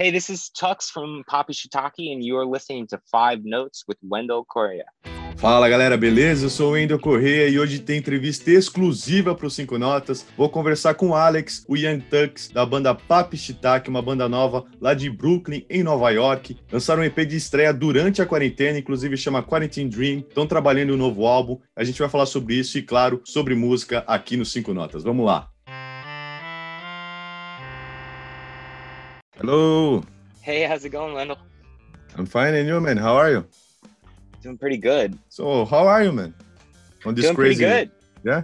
Hey, this is Tux from Papi Shiitake, and you are listening to Five Notes with Wendell Correa. Fala galera, beleza? Eu sou o Wendel Corrêa e hoje tem entrevista exclusiva para os Cinco Notas. Vou conversar com o Alex, o Young Tux, da banda Papi Shiitake, uma banda nova lá de Brooklyn, em Nova York. Lançaram um EP de estreia durante a quarentena, inclusive chama Quarantine Dream. Estão trabalhando um novo álbum. A gente vai falar sobre isso e, claro, sobre música aqui no Cinco Notas. Vamos lá! Hello. Hey, how's it going, Wendell? I'm fine, and you, man? How are you? Doing pretty good. So, how are you, man? On this doing crazy, pretty good. yeah.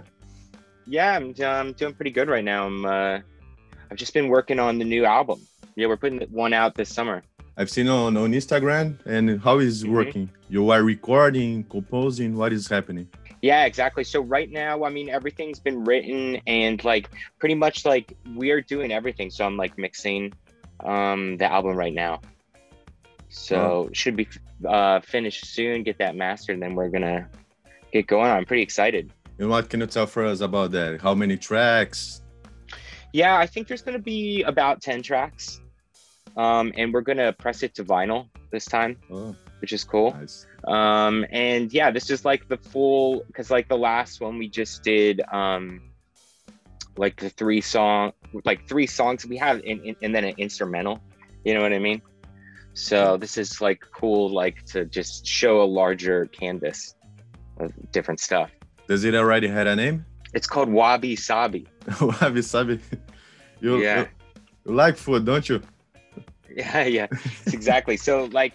Yeah, I'm, I'm doing pretty good right now. I'm uh, I've just been working on the new album. Yeah, we're putting one out this summer. I've seen on on Instagram, and how is Mhm. working? You are recording, composing. What is happening? Yeah, exactly. So right now, I mean, everything's been written and like pretty much like we're doing everything. So I'm like mixing um the album right now. So should be uh finished soon, get that mastered, and then we're gonna get going. I'm pretty excited. And what can you tell for us about that? How many tracks? Yeah, I think there's gonna be about 10 tracks. Um, and we're gonna press it to vinyl this time, Oh, which is cool. nice. um and yeah this is like the full because like the last one we just did um like the three song like three songs we have in, in, and then an instrumental you know what i mean so this is like cool like to just show a larger canvas of different stuff Does it already had a name? it's called wabi sabi Wabi Sabi. You, Yeah. you, you like food, don't you? yeah yeah exactly so like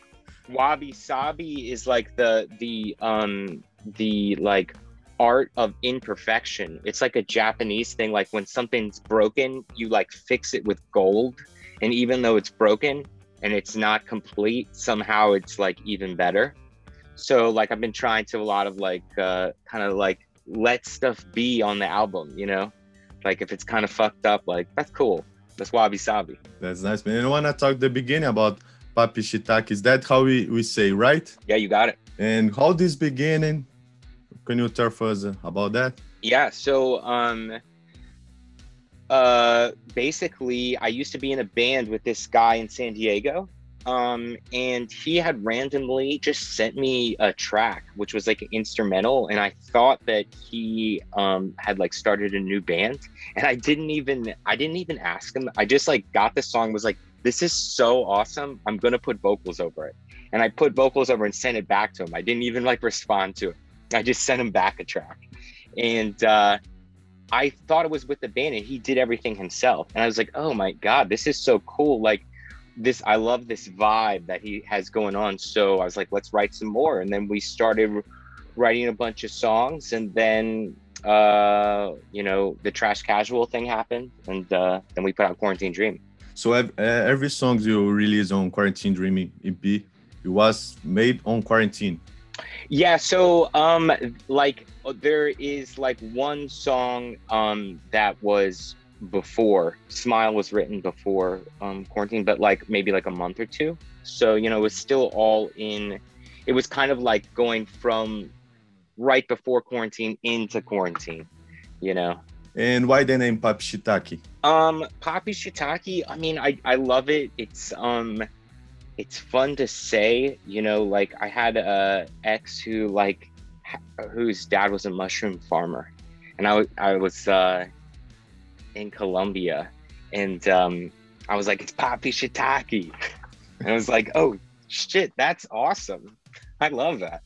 wabi sabi is like the the um the like art of imperfection it's like a japanese thing like when something's broken you like fix it with gold and even though it's broken and it's not complete somehow it's like even better so like i've been trying to a lot of like uh kind of like let stuff be on the album you know like if it's kind of fucked up like that's cool that's wabi sabi That's nice, man. And I want to talk the beginning about Papi Shiitake. Is that how we, we say, right? yeah you got it And how this beginning? Can you tell us about that? Yeah, so um uh basically I used to be in a band with this guy in San Diego. Um and he had randomly just sent me a track which was like an instrumental and I thought that he um had like started a new band and I didn't even I didn't even ask him. I just like got the song was like this is so awesome. I'm to put vocals over it. And I put vocals over and sent it back to him. I didn't even like respond to it. I just sent him back a track and uh, I thought it was with the band, and he did everything himself. And I was like, "Oh my god, this is so cool! Like this, I love this vibe that he has going on." So I was like, "Let's write some more." And then we started writing a bunch of songs, and then uh, you know the Trash Casual thing happened, and uh, then we put out Quarantine Dream. So every song you release on Quarantine Dreaming EP, it was made on quarantine. Yeah, so um like there is like one song um that was before Smile was written before um quarantine, but like maybe like a month or two. So, you know, it was still all in it was kind of like going from right before quarantine into quarantine, you know. And why the name Papi Shiitake? Um, Papi Shiitake, I mean, I, I love it. It's um it's fun to say, you know, like I had a ex who like whose dad was a mushroom farmer. And I, I was uh in Colombia and um I was like, it's Papi Shiitake. And I was like, oh shit, that's awesome. I love that.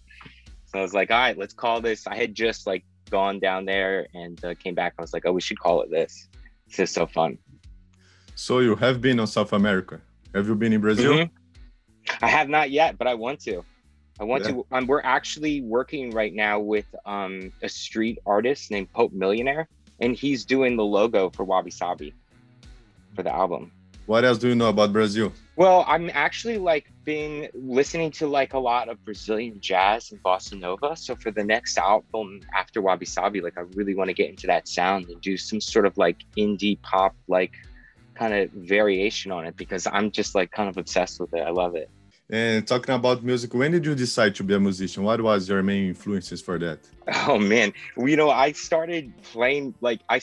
So I was like, all right, let's call this. I had just like gone down there and uh, came back. I was like, oh, we should call it this. It's just so fun. So you have been on South America. Have you been in Brazil? Mhm. I have not yet, but I want to. I want Yeah. to. Um, we're actually working right now with um, a street artist named Pope Millionaire, and he's doing the logo for Wabi Sabi for the album. What else do you know about Brazil? Well, I'm actually like been listening to like a lot of Brazilian jazz and bossa nova. So for the next album after Wabi Sabi, like I really want to get into that sound and do some sort of like indie pop like kind of variation on it because I'm just like kind of obsessed with it. I love it. And talking about music, when did you decide to be a musician? What was your main influences for that? Oh man, you know, I started playing like I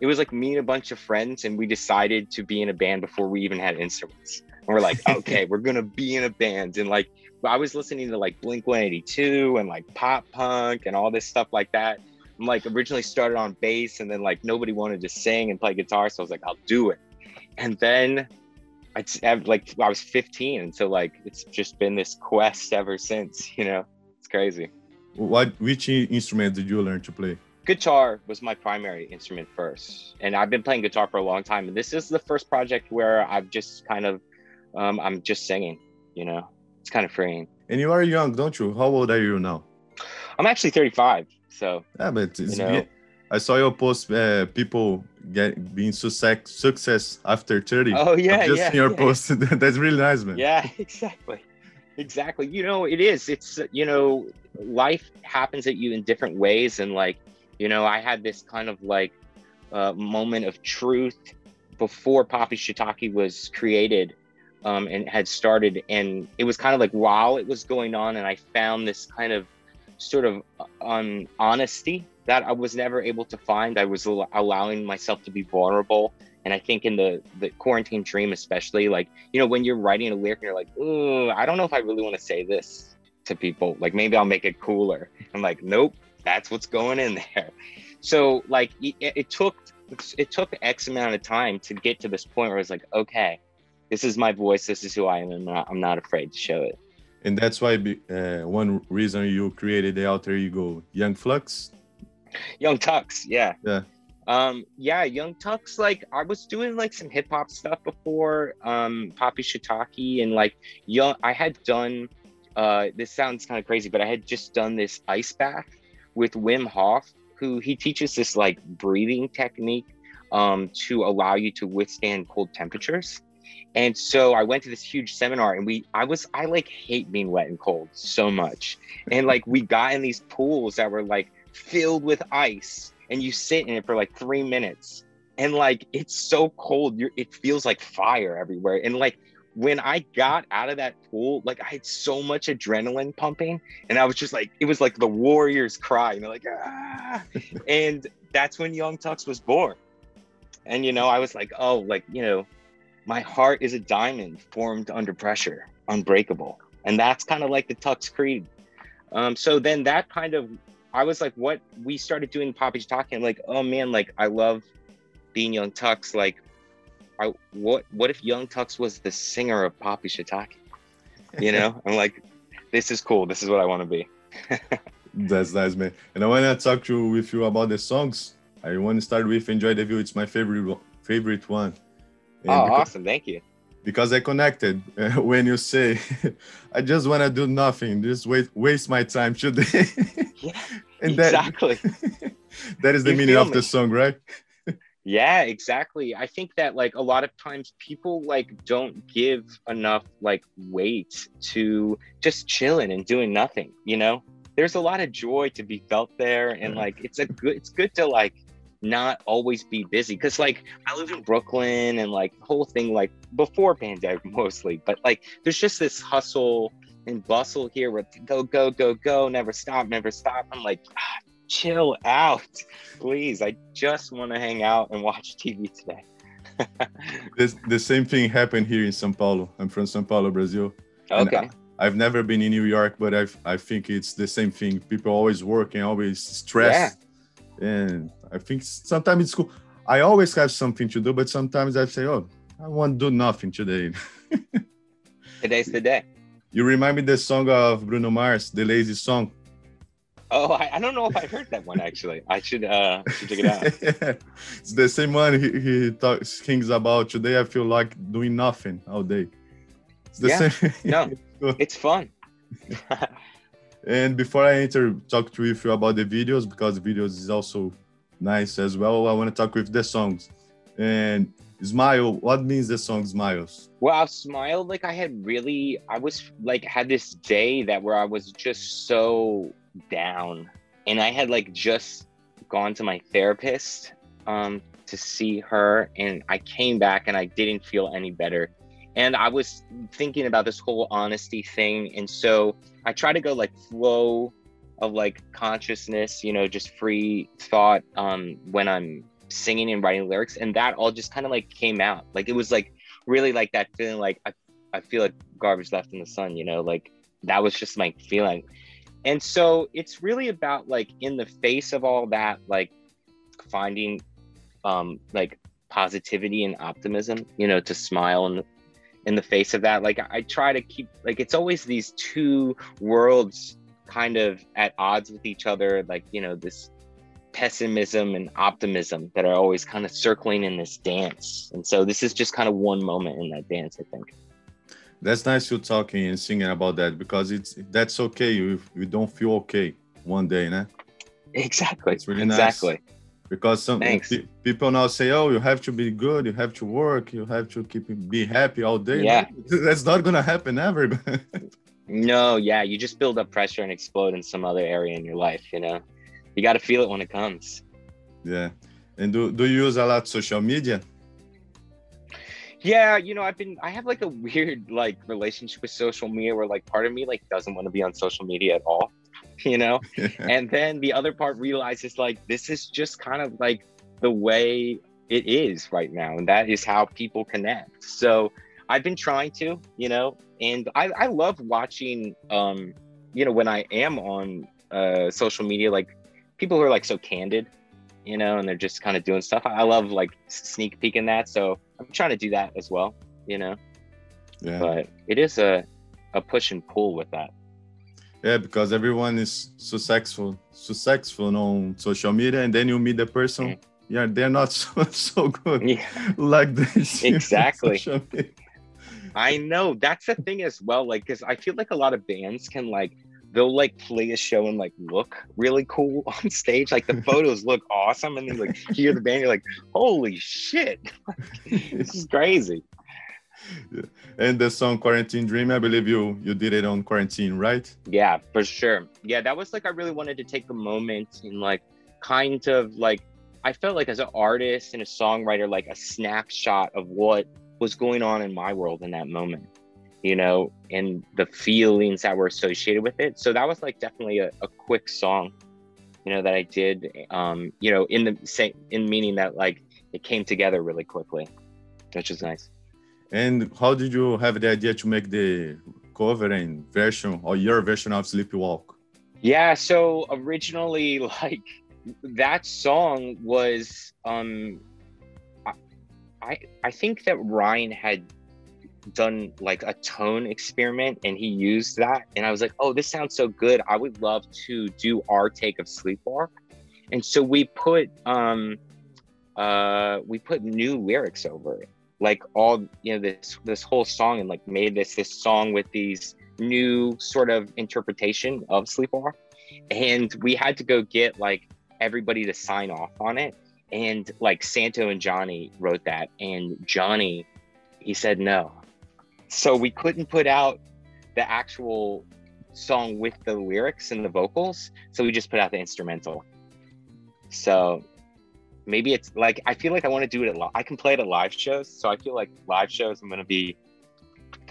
It was like me and a bunch of friends, and we decided to be in a band before we even had instruments. And we're like, okay, we're gonna be in a band. And like, I was listening to like Blink 182 and like pop punk and all this stuff like that. I'm like originally started on bass and then like nobody wanted to sing and play guitar, so I was like, I'll do it. And then I have like I was 15, and so like it's just been this quest ever since. You know, it's crazy. What which instrument did you learn to play? Guitar was my primary instrument first, and I've been playing guitar for a long time. And this is the first project where I've just kind of um, I'm just singing. You know, it's kind of freeing. And you are young, don't you? How old are you now? I'm actually 35. So yeah, but you know, I saw your post. Uh, people get being success success after 30. Oh yeah, yeah. just yeah. your yeah. post. That's really nice, man. Yeah, exactly, exactly. You know, it is. It's you know, life happens at you in different ways, and like, you know, I had this kind of like uh, moment of truth before Papi Shiitake was created um, and had started, and it was kind of like while it was going on, and I found this kind of sort of on um, honesty that I was never able to find. I was al- allowing myself to be vulnerable. And I think in the, the quarantine dream, especially, like, you know, when you're writing a lyric and you're like, oh, I don't know if I really want to say this to people. Like, maybe I'll make it cooler. I'm like, nope, that's what's going in there. So, like, it, it took it took X amount of time to get to this point where I was like, okay, this is my voice. This is who I am. And I'm not afraid to show it and that's why uh, one reason you created the alter ego young flux? Young tux yeah. Yeah. Um yeah young tux like i was doing like some hip-hop stuff before um papi shiitake and like young i had done uh this sounds kind of crazy but i had just done this ice bath with wim hof who he teaches this like breathing technique um to allow you to withstand cold temperatures and so I went to this huge seminar and we I was I like hate being wet and cold so much. And like we got in these pools that were like filled with ice and you sit in it for like 3 minutes and like it's so cold you it feels like fire everywhere and like when I got out of that pool, like I had so much adrenaline pumping, and I was just like, it was like the warriors cry, and they're like, ah, and that's when Young Tux was born. And you know, I was like, oh, like you know, my heart is a diamond formed under pressure, unbreakable. And that's kind of like the Tux Creed. Um, so then that kind of, I was like, what we started doing Poppy talking, like, oh man, like I love being Young Tux. Like, I what what if Young Tux was the singer of Papi Shiitake? You know, I'm like, this is cool. This is what I want to be. That's nice, man. And I want to talk to you with you about the songs. I want to start with "Enjoy the View." It's my favorite favorite one. And oh, because, awesome! Thank you. Because I connected uh, when you say, "I just want to do nothing, just wait, waste my time today." yeah, and exactly. That, that is the you meaning of me. the song, right? yeah, exactly. I think that like a lot of times people like don't give enough like weight to just chilling and doing nothing. You know, there's a lot of joy to be felt there, and like it's a good, it's good to like not always be busy because like i live in brooklyn and like the whole thing like before pandemic mostly but like there's just this hustle and bustle here with go go go go never stop never stop. I'm like ah, chill out please. I just want to hang out and watch tv today. This, the same thing happened here in sao paulo. I'm from sao paulo brazil. Okay. I, have never been in new york but i i think it's the same thing. People always working always stressed. Yeah. And I think sometimes it's cool. I always have something to do, but sometimes I say, "Oh, I want to do nothing today." Today's the day. You remind me the song of Bruno Mars, "The Lazy Song." Oh, I, I don't know if I heard that one actually. I should uh should check it out. yeah. It's the same one he, he talks things about. Today I feel like doing nothing all day. It's the yeah. same. no, it's fun. And before I enter talk to you about the videos, because videos is also nice as well. I want to talk with the songs. And Smile, what means the song Smiles? Well, I smiled like I had really, I was like, had this day that where I was just so down. And I had like just gone to my therapist um, to see her. And I came back and I didn't feel any better. And I was thinking about this whole honesty thing. And so I try to go like flow of like consciousness, you know, just free thought um, when I'm singing and writing lyrics. And that all just kind of like came out. Like it was like really like that feeling like I I feel like garbage left in the sun, you know, like that was just my feeling. And so it's really about like in the face of all that, like finding um like positivity and optimism, you know, to smile the, in the face of that. Like I try to keep like it's always these two worlds kind of at odds with each other, like, you know, this pessimism and optimism that are always kind of circling in this dance. And so this is just kind of one moment in that dance, I think. That's nice you talking and singing about that because it's that's okay if you don't feel okay one day, né? Exactly. It's really exactly. nice. Because some pe- people now say, "Oh, you have to be good, you have to work, you have to keep be happy all day." Yeah, that's not gonna happen ever. no, yeah, you just build up pressure and explode in some other area in your life. You know, you got to feel it when it comes. Yeah, and do do you use a lot social media? yeah you know i've been i have like a weird like relationship with social media where like part of me like doesn't want to be on social media at all you know and then the other part realizes like this is just kind of like the way it is right now and that is how people connect so i've been trying to you know and i, I love watching um you know when i am on uh social media like people who are like so candid you know, and they're just kind of doing stuff. I love like sneak peeking that, so I'm trying to do that as well, you know. Yeah. But it is a a push and pull with that. Yeah, because everyone is so successful successful on social media, and then you meet the person. Mm. Yeah, they're not so, so good yeah. like this. Exactly. I know that's the thing as well. Like, because I feel like a lot of bands can like they'll like play a show and like look really cool on stage. Like the photos look awesome, and then like hear the band, you're like, holy shit, this is crazy. And the song "Quarantine Dream," I believe you you did it on quarantine, right? Yeah, for sure. Yeah, that was like I really wanted to take a moment and like kind of like I felt like as an artist and a songwriter, like a snapshot of what was going on in my world in that moment you know, and the feelings that were associated with it. So that was like definitely a, a quick song, you know, that I did, um, you know, in the same, in meaning that like it came together really quickly, which is nice. And how did you have the idea to make the cover and version or your version of Sleepwalk? Yeah, so originally, like that song was, um, I I think that Ryan had done like a tone experiment and he used that. And i was like oh this sounds so good. I would love to do our take of sleepwalk. And so we put um uh we put new lyrics over it like all you know this this whole song and like made this this song with these new sort of interpretation of sleepwalk. And we had to go get like everybody to sign off on it. And like santo and johnny wrote that. And johnny he said no. So we couldn't put out the actual song with the lyrics and the vocals. So we just put out the instrumental. So maybe it's like i feel like i want to do it at li- i can play it at live shows so i feel like live shows i'm going to be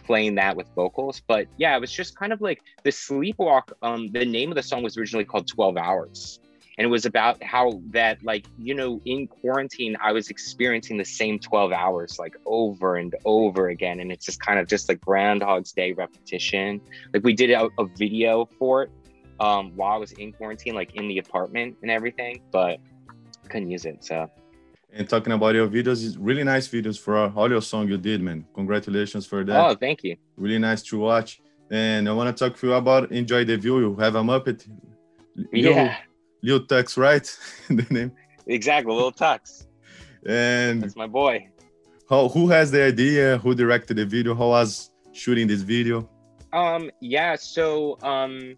playing that with vocals but yeah it was just kind of like the sleepwalk um the name of the song was originally called 12 hours and it was about how that like you know in quarantine i was experiencing the same 12 hours like over and over again and it's just kind of just like groundhog's day repetition. Like we did a, a video for it um, while i was in quarantine like in the apartment and everything but couldn't use it so and talking about your videos really nice videos for all your song you did man congratulations for that oh thank you really nice to watch and i want to talk to you about enjoy the view you have a muppet yeah Lil Tux, right? the name. Exactly, Lil Tux. And that's my boy. How who has the idea? Who directed the video? How was shooting this video? Um, yeah, so um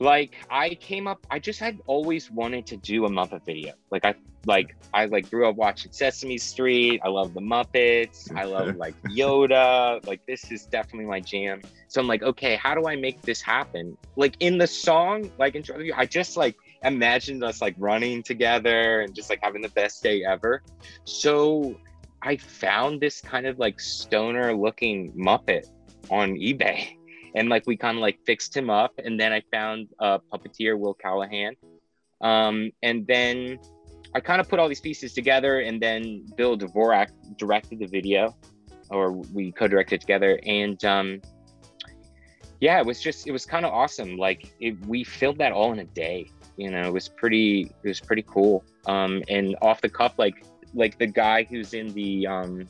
like I came up I just had always wanted to do a Muppet video. Like I like I like grew up watching Sesame Street. I love the Muppets. I love like Yoda. Like this is definitely my jam. So I'm like, okay, how do I make this happen? Like in the song, like in I just like imagined us like running together and just like having the best day ever. So I found this kind of like stoner looking Muppet on eBay. And like we kind of like fixed him up. And then I found a puppeteer, Will Callahan. Um, and then I kind of put all these pieces together. And then Bill Dvorak directed the video. or we co-directed together, and um, yeah, it was just it was kind of awesome. Like it, we filmed that all in a day. You know, it was pretty it was pretty cool. Um, and off the cuff, like like the guy who's in the um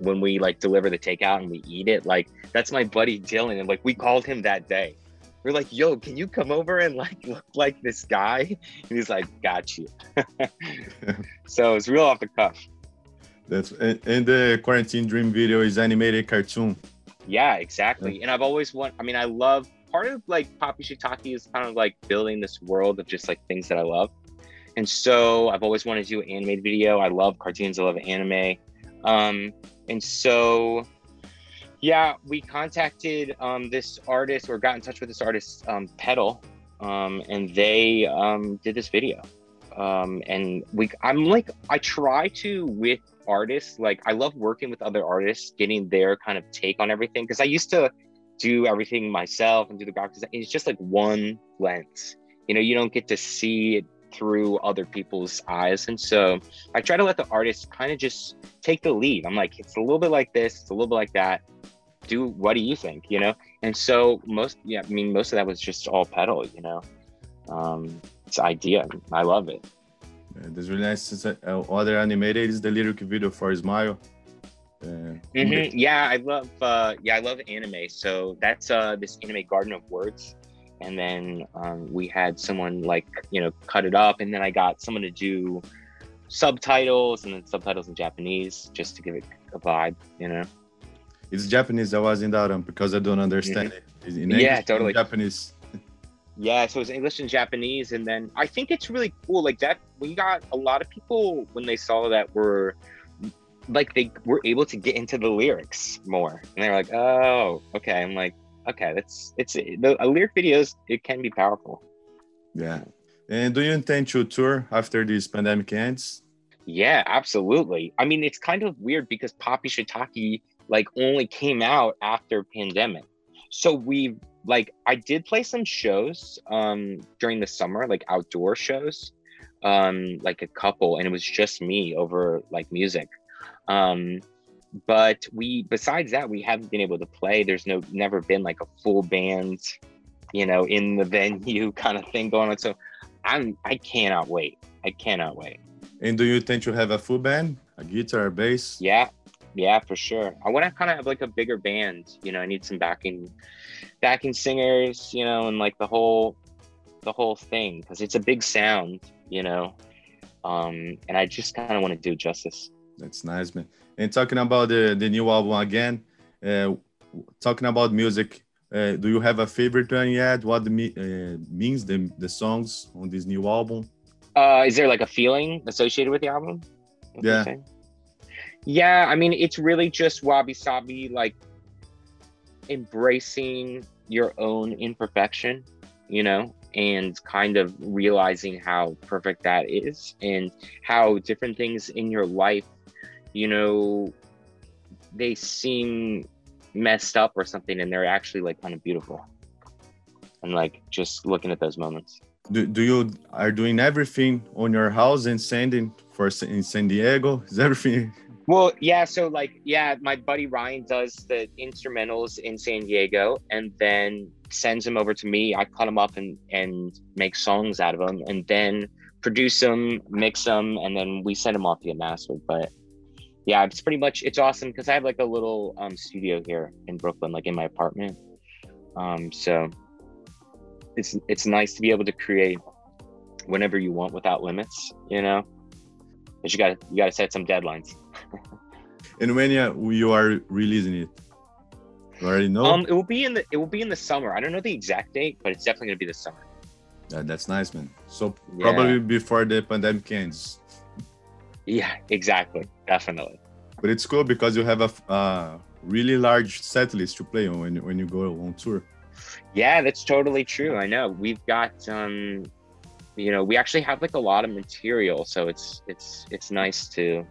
when we like deliver the takeout and we eat it, like that's my buddy Dylan, and like we called him that day. We're like, "Yo, can you come over and like look like this guy?" And he's like, "Got you." so it's real off the cuff. That's and the quarantine dream video is animated cartoon. Yeah, exactly. And I've always want. I mean, I love part of like Papi Shiitake is kind of like building this world of just like things that I love. And so I've always wanted to do an animated video. I love cartoons. I love anime. Um, and so, yeah, we contacted um, this artist or got in touch with this artist, um, Pedal, um, and they um, did this video. Um, and we, I'm like, I try to with artists, like I love working with other artists, getting their kind of take on everything. Because I used to do everything myself and do the graphics. It's just like one lens. You know, you don't get to see it through other people's eyes. And so I try to let the artist kind of just take the lead. I'm like, it's a little bit like this, it's a little bit like that. Do what do you think? You know? And so most yeah, I mean most of that was just all pedal, you know. Um it's idea. I love it. Yeah, that's really nice. Uh, other animated is the lyric video for Smile. Uh, mm-hmm. Yeah, I love uh, yeah, I love anime. So that's uh, this anime Garden of Words and then um, we had someone like you know cut it up and then i got someone to do subtitles and then subtitles in japanese just to give it a vibe you know? It's japanese i was in that because i don't understand mm-hmm. it. In English, yeah totally. Japanese? Yeah so it's english and japanese and then i think it's really cool like that we got a lot of people when they saw that were like they were able to get into the lyrics more and they're like oh okay i'm like okay, that's it's the a lyric videos. It can be powerful. Yeah. And do you intend to tour after this pandemic ends? Yeah, absolutely. I mean, it's kind of weird because Papi Shiitake like only came out after pandemic. So we like I did play some shows um during the summer, like outdoor shows. Um like a couple and it was just me over like music. Um but we besides that we haven't been able to play. There's no never been like a full band you know in the venue kind of thing going on. So i'm i cannot wait. I cannot wait. And do you think you have a full band? A guitar a bass? Yeah. Yeah for sure. I want to kind of have like a bigger band. You know i need some backing backing singers you know and like the whole the whole thing because it's a big sound you know? Um and i just kind of want to do justice. That's nice man and talking about the, the new album again, uh, talking about music, uh, do you have a favorite one yet? What the, uh, means the, the songs on this new album? Uh, is there like a feeling associated with the album? Yeah. Yeah, I mean, it's really just wabi sabi, like embracing your own imperfection, you know, and kind of realizing how perfect that is and how different things in your life you know, they seem messed up or something and they're actually like kind of beautiful. And like just looking at those moments. Do, do you are doing everything on your house and sending for in San Diego? Is everything well, yeah. So, like, yeah, my buddy Ryan does the instrumentals in San Diego, and then sends them over to me. I cut them up and and make songs out of them, and then produce them, mix them, and then we send them off to get mastered. But yeah, it's pretty much it's awesome because I have like a little um, studio here in Brooklyn, like in my apartment. Um, so it's it's nice to be able to create whenever you want without limits, you know. But you got you got to set some deadlines. and when you, you are releasing it, you already know. Um, it will be in the it will be in the summer. I don't know the exact date, but it's definitely gonna be the summer. Yeah, that's nice, man. So probably before the pandemic ends. Yeah, exactly. Definitely. But it's cool because you have a uh, really large set list to play on when, when you go on tour. Yeah, that's totally true. I know. We've got um you know, we actually have like a lot of material, so it's it's it's nice to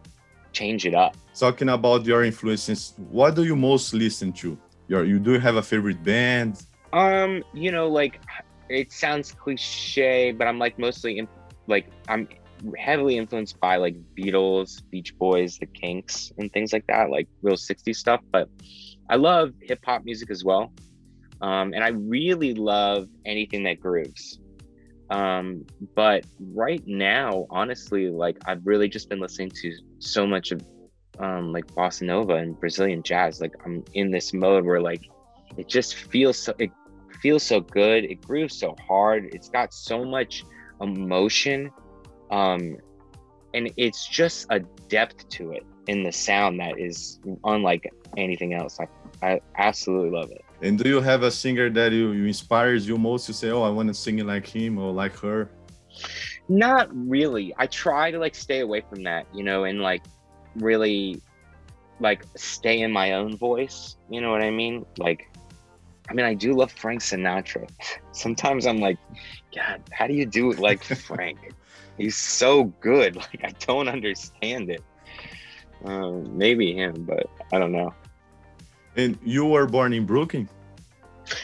change it up. Talking about your influences, what do you most listen to? Your you do have a favorite band? Um, you know, like it sounds cliche, but I'm like mostly in, like I'm heavily influenced by like Beatles, Beach Boys, The Kinks, and things like that, like real 60s stuff. But I love hip hop music as well. Um, and I really love anything that grooves. Um, but right now, honestly, like I've really just been listening to so much of um, like bossa nova and Brazilian jazz. Like I'm in this mode where like it just feels so it feels so good. It grooves so hard. It's got so much emotion, um, and it's just a depth to it in the sound that is unlike anything else. I I absolutely love it. And do you have a singer that you, you inspires you most to say, oh, I want to sing it like him or like her? Not really. I try to like stay away from that, you know, and like really like stay in my own voice. You know what I mean? Like, I mean, I do love Frank Sinatra. Sometimes I'm like, God, how do you do it like Frank? He's so good. Like, I don't understand it. Uh, maybe him, but I don't know. And you were born in Brooklyn?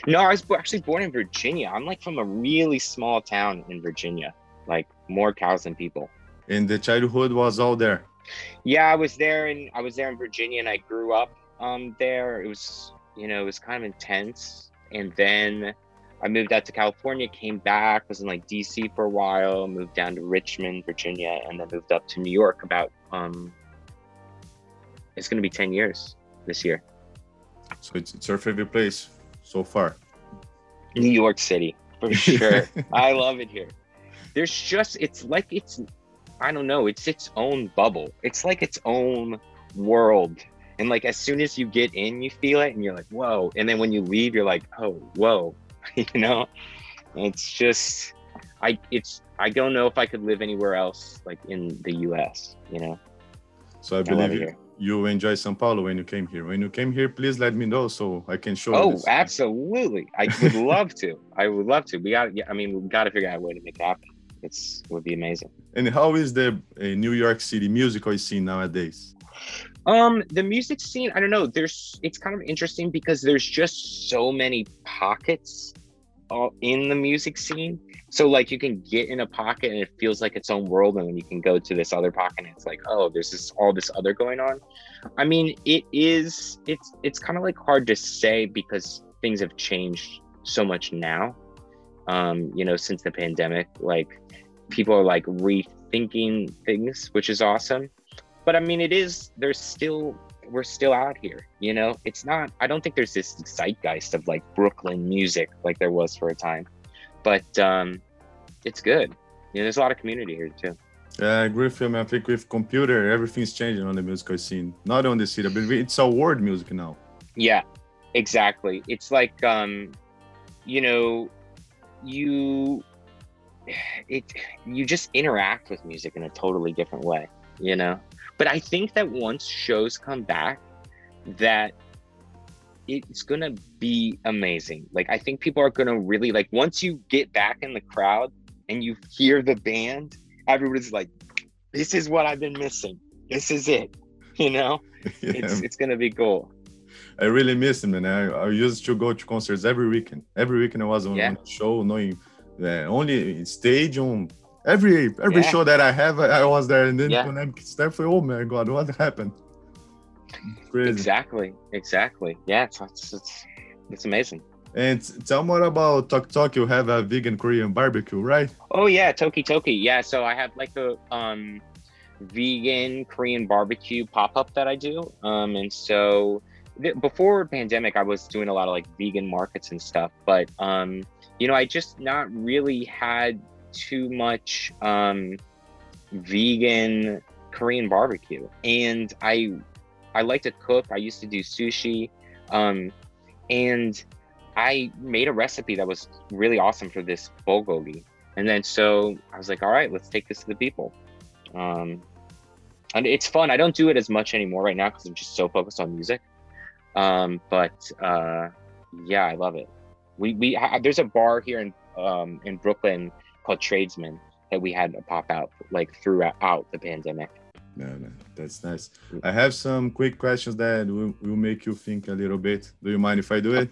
No, I was actually born in Virginia. I'm like from a really small town in Virginia, like more cows than people. And the childhood was all there. Yeah, I was there and I was there in Virginia and I grew up um there. It was, you know, it was kind of intense. And then I moved out to California, came back, was in like DC for a while, moved down to Richmond, Virginia, and then moved up to New York about um it's gonna be 10 years this year. So it's, it's your favorite place so far? New York City, for sure. I love it here. There's just, it's like it's, I don't know, it's its own bubble. It's like its own world. And like as soon as you get in, you feel it and you're like, whoa. And then when you leave, you're like, oh, whoa. you know? It's just, I, it's, I don't know if I could live anywhere else like in the US, you know? So I believe I you, you enjoy Sao Paulo when you came here. When you came here, please let me know so I can show. Oh, absolutely! I would love to. I would love to. We got. I mean, we got to figure out a way to make it happen. It's would be amazing. And how is the uh, New York City musical scene nowadays? Um, the music scene. I don't know. There's. It's kind of interesting because there's just so many pockets all in the music scene. So like you can get in a pocket and it feels like its own world, and then you can go to this other pocket and it's like, oh, there's this all this other going on. I mean, it is it's it's kind of like hard to say because things have changed so much now. Um, you know, since the pandemic, like people are like rethinking things, which is awesome. But I mean, it is there's still we're still out here you know it's not i don't think there's this zeitgeist of like brooklyn music like there was for a time but um it's good you know there's a lot of community here too yeah, I agree with you, man. I think with computer, everything's changing on the musical scene. Not on the city, but it's a world music now. Yeah, exactly. It's like, um, you know, you, it, you just interact with music in a totally different way, you know? But I think that once shows come back, that it's gonna be amazing. Like I think people are gonna really like once you get back in the crowd and you hear the band, everybody's like, "This is what I've been missing. This is it." You know, yeah. it's it's gonna be cool. I really miss them, man. I, I used to go to concerts every weekend. Every weekend I was on yeah. show, knowing that only stage on Every every yeah. show that I have, I was there, and then yeah. when I start, oh my god, what happened? Crazy. Exactly, exactly. Yeah, it's, it's it's, it's amazing. And tell more about Tok Tok. You have a vegan Korean barbecue, right? Oh yeah, Toki Toki. Yeah, so I have like a um vegan Korean barbecue pop up that I do. Um, and so before pandemic, I was doing a lot of like vegan markets and stuff, but um, you know, I just not really had too much um, vegan Korean barbecue, and I I like to cook. I used to do sushi, um, and I made a recipe that was really awesome for this bulgogi. And then so I was like, all right, let's take this to the people. Um, and it's fun. I don't do it as much anymore right now because I'm just so focused on music. Um, but uh, yeah, I love it. We we there's a bar here in um, in Brooklyn called Tradesmen that we had pop out like throughout the pandemic. No, no, that's nice. I have some quick questions that will, will make you think a little bit. Do you mind if I do it?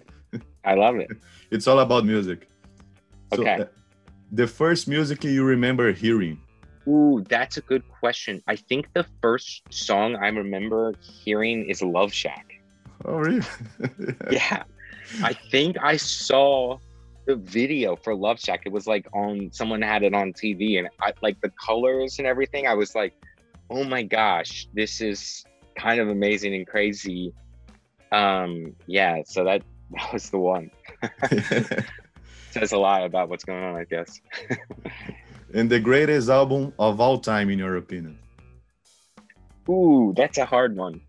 I love it. it's all about music. Okay. So, uh, the first music you remember hearing? Ooh, that's a good question. I think the first song I remember hearing is Love Shack. Oh, really? yeah. I think I saw the video for Love Shack. It was like on someone had it on TV and I like the colors and everything. I was like, oh my gosh, this is kind of amazing and crazy. Um, yeah, so that that was the one. Says a lot about what's going on, I guess. and the greatest album of all time, in your opinion? Ooh, that's a hard one.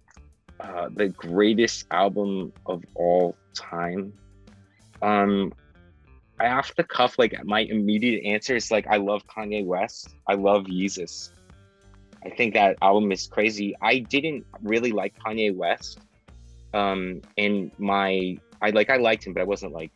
Uh, the greatest album of all time. Um, off the cuff, like my immediate answer is like I love Kanye West. I love Yeezus. I think that album is crazy. I didn't really like Kanye West. Um, and my I like I liked him, but I wasn't like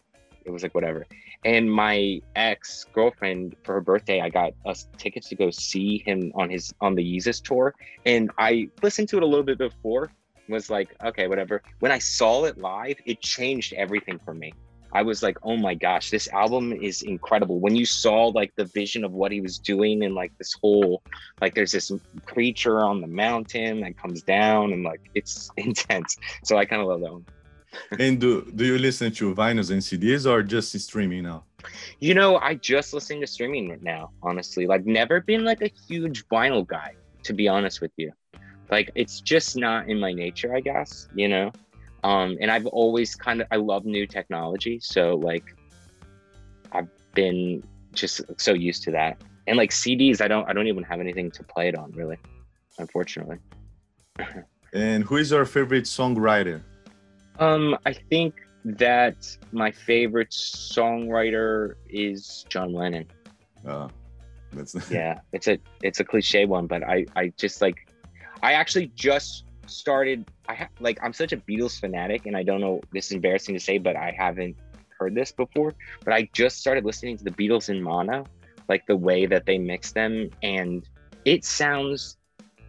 it was like whatever. And my ex girlfriend for her birthday, I got us tickets to go see him on his on the Yeezus tour. And I listened to it a little bit before, was like, okay, whatever. When I saw it live, it changed everything for me. I was like, oh my gosh, this album is incredible. When you saw like the vision of what he was doing and like this whole, like there's this creature on the mountain that comes down and like it's intense. So I kind of love that one. and do, do you listen to vinyls and CDs or just streaming now? You know, I just listen to streaming right now, honestly. Like never been like a huge vinyl guy, to be honest with you. Like it's just not in my nature, I guess, you know? Um, and I've always kind of I love new technology, so like I've been just so used to that. And like CDs, I don't I don't even have anything to play it on really, unfortunately. and who is your favorite songwriter? Um, I think that my favorite songwriter is John Lennon. Oh, that's yeah. It's a it's a cliche one, but I I just like I actually just started I ha- like I'm such a Beatles fanatic and I don't know this is embarrassing to say but I haven't heard this before but I just started listening to the Beatles in mono like the way that they mix them and it sounds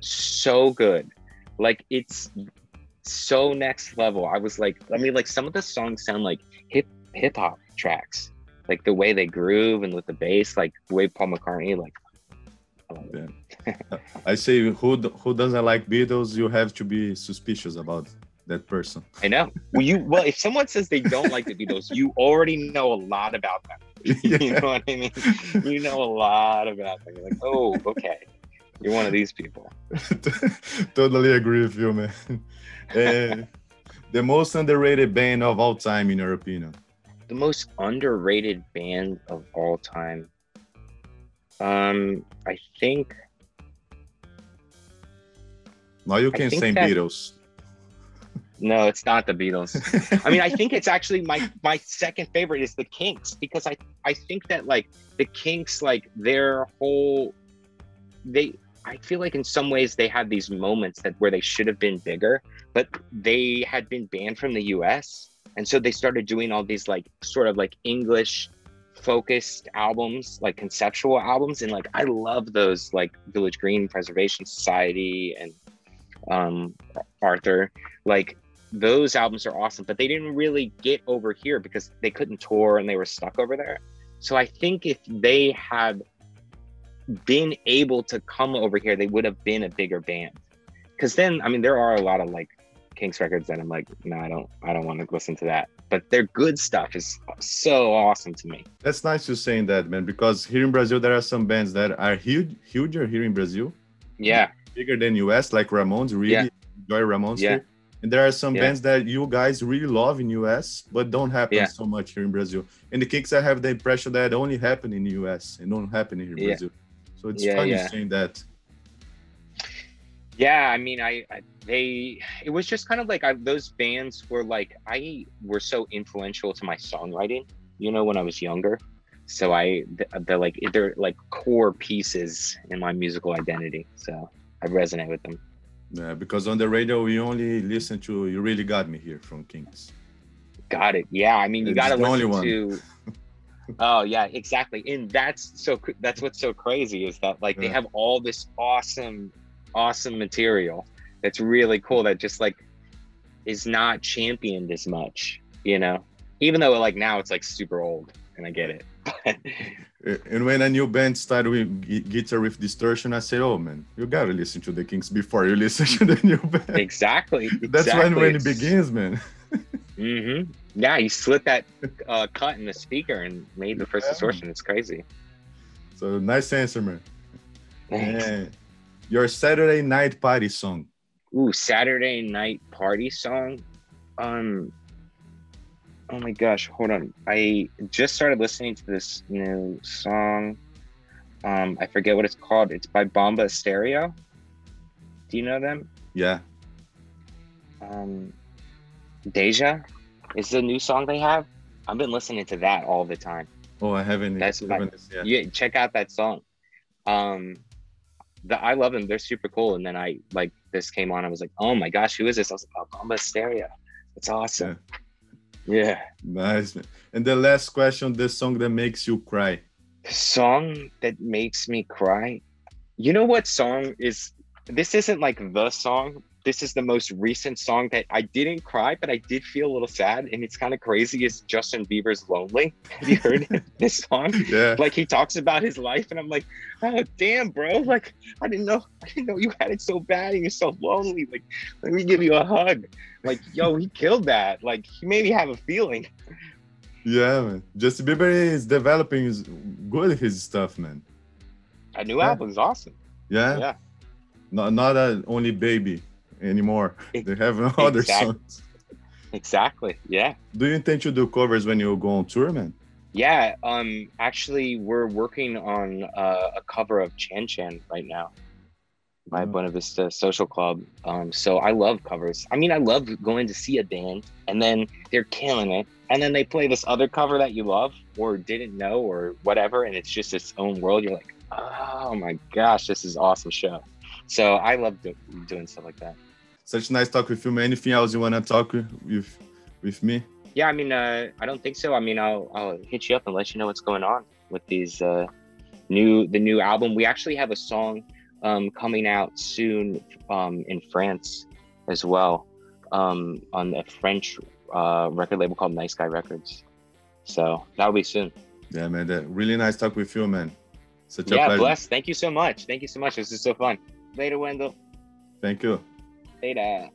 so good. Like it's so next level. I was like I mean like some of the songs sound like hip hip hop tracks like the way they groove and with the bass like the way Paul McCartney like yeah. I say who who doesn't like Beatles, you have to be suspicious about that person. I know. Well, you well, if someone says they don't like the Beatles, you already know a lot about them. Yeah. you know what I mean? You know a lot about them. You're like, oh, okay, you're one of these people. totally agree with you, man. Uh, the most underrated band of all time, in your opinion? The most underrated band of all time. Um, I think. Now you can't say that, Beatles. No, it's not the Beatles. I mean, I think it's actually my my second favorite is the Kinks because I I think that like the Kinks like their whole they I feel like in some ways they had these moments that where they should have been bigger, but they had been banned from the US. And so they started doing all these like sort of like English focused albums, like conceptual albums, and like I love those, like Village Green Preservation Society and um, Arthur. Like those albums are awesome, but they didn't really get over here because they couldn't tour and they were stuck over there. So I think if they had been able to come over here, they would have been a bigger band. Because then, I mean, there are a lot of like Kinks records that I'm like, no, I don't, I don't want to listen to that. But their good stuff is so awesome to me. That's nice you saying that, man. Because here in Brazil, there are some bands that are huge, huger here in Brazil. Yeah, bigger than US, like Ramones. Really yeah. enjoy Ramones yeah. here. And there are some yeah. bands that you guys really love in US, but don't happen yeah. so much here in Brazil. And the Kinks, I have the impression that only happen in the US and don't happen here in Brazil. So it's funny saying that. Yeah, I mean, I, I they it was just kind of like I, those bands were like I were so influential to my songwriting, you know, when I was younger. So I they're like they're like core pieces in my musical identity. So I resonate with them. Yeah, because on the radio we only listen to "You Really Got Me" here from Kinks. Got it. Yeah, I mean you got to listen to. oh yeah, exactly. And that's so that's what's so crazy is that like yeah. they have all this awesome, awesome material that's really cool that just like is not championed as much, you know. Even though like now it's like super old, and I get it. and when a new band started with guitar with distortion, I said, "Oh man, you gotta listen to the Kinks before you listen to the new band." Exactly. That's exactly. when when it begins, man. mm-hmm. Yeah, he slit that uh, cut in the speaker and made the first yeah. distortion. It's crazy. So nice answer, man. Thanks. And your Saturday night party song. Ooh, Saturday night party song. Um, oh my gosh, hold on. I just started listening to this new song. Um, I forget what it's called. It's by Bomba Stereo. Do you know them? Yeah. Um, Deja is the new song they have. I've been listening to that all the time. Oh, I haven't. That's my, haven't, yeah. yeah. Check out that song. Um, the I love them. They're super cool. And then I like this came on. I was like, oh my gosh, who is this? I was like, oh, Bomba Stereo. It's awesome. Yeah. Yeah. Nice. Man. And the last question: the song that makes you cry. The song that makes me cry. You know what song is? This isn't like the song, this is the most recent song that I didn't cry, but I did feel a little sad. And it's kind of crazy. Is Justin Bieber's "Lonely"? Have you heard this song? Yeah. Like he talks about his life, and I'm like, oh damn, bro! Like I didn't know, I didn't know you had it so bad, and you're so lonely. Like let me give you a hug. Like yo, he killed that. Like he made me have a feeling. Yeah, man. Justin Bieber is developing his good his stuff, man. A new yeah. album is awesome. Yeah. Yeah. Not not a only baby anymore. They have other songs. Exactly. Yeah. Do you intend to do covers when you go on tour, man? Yeah. Um. Actually, we're working on uh, a cover of Chan Chan right now by oh. Buena Vista Social Club. Um. So I love covers. I mean, I love going to see a band and then they're killing it, and then they play this other cover that you love or didn't know or whatever, and it's just its own world. You're like, oh my gosh, this is awesome show. So I love do- doing stuff like that such a nice talk with you. Man. Anything else you want to talk with, with with me? Yeah, I mean, uh, I don't think so. I mean, I'll I'll hit you up and let you know what's going on with these uh, new the new album. We actually have a song um, coming out soon um, in France as well um, on a French uh, record label called Nice Guy Records. So that'll be soon. Yeah, man. That really nice talk with you, man. Such a yeah, pleasure. bless. Thank you so much. Thank you so much. This is so fun. Later, Wendell. Thank you. Later.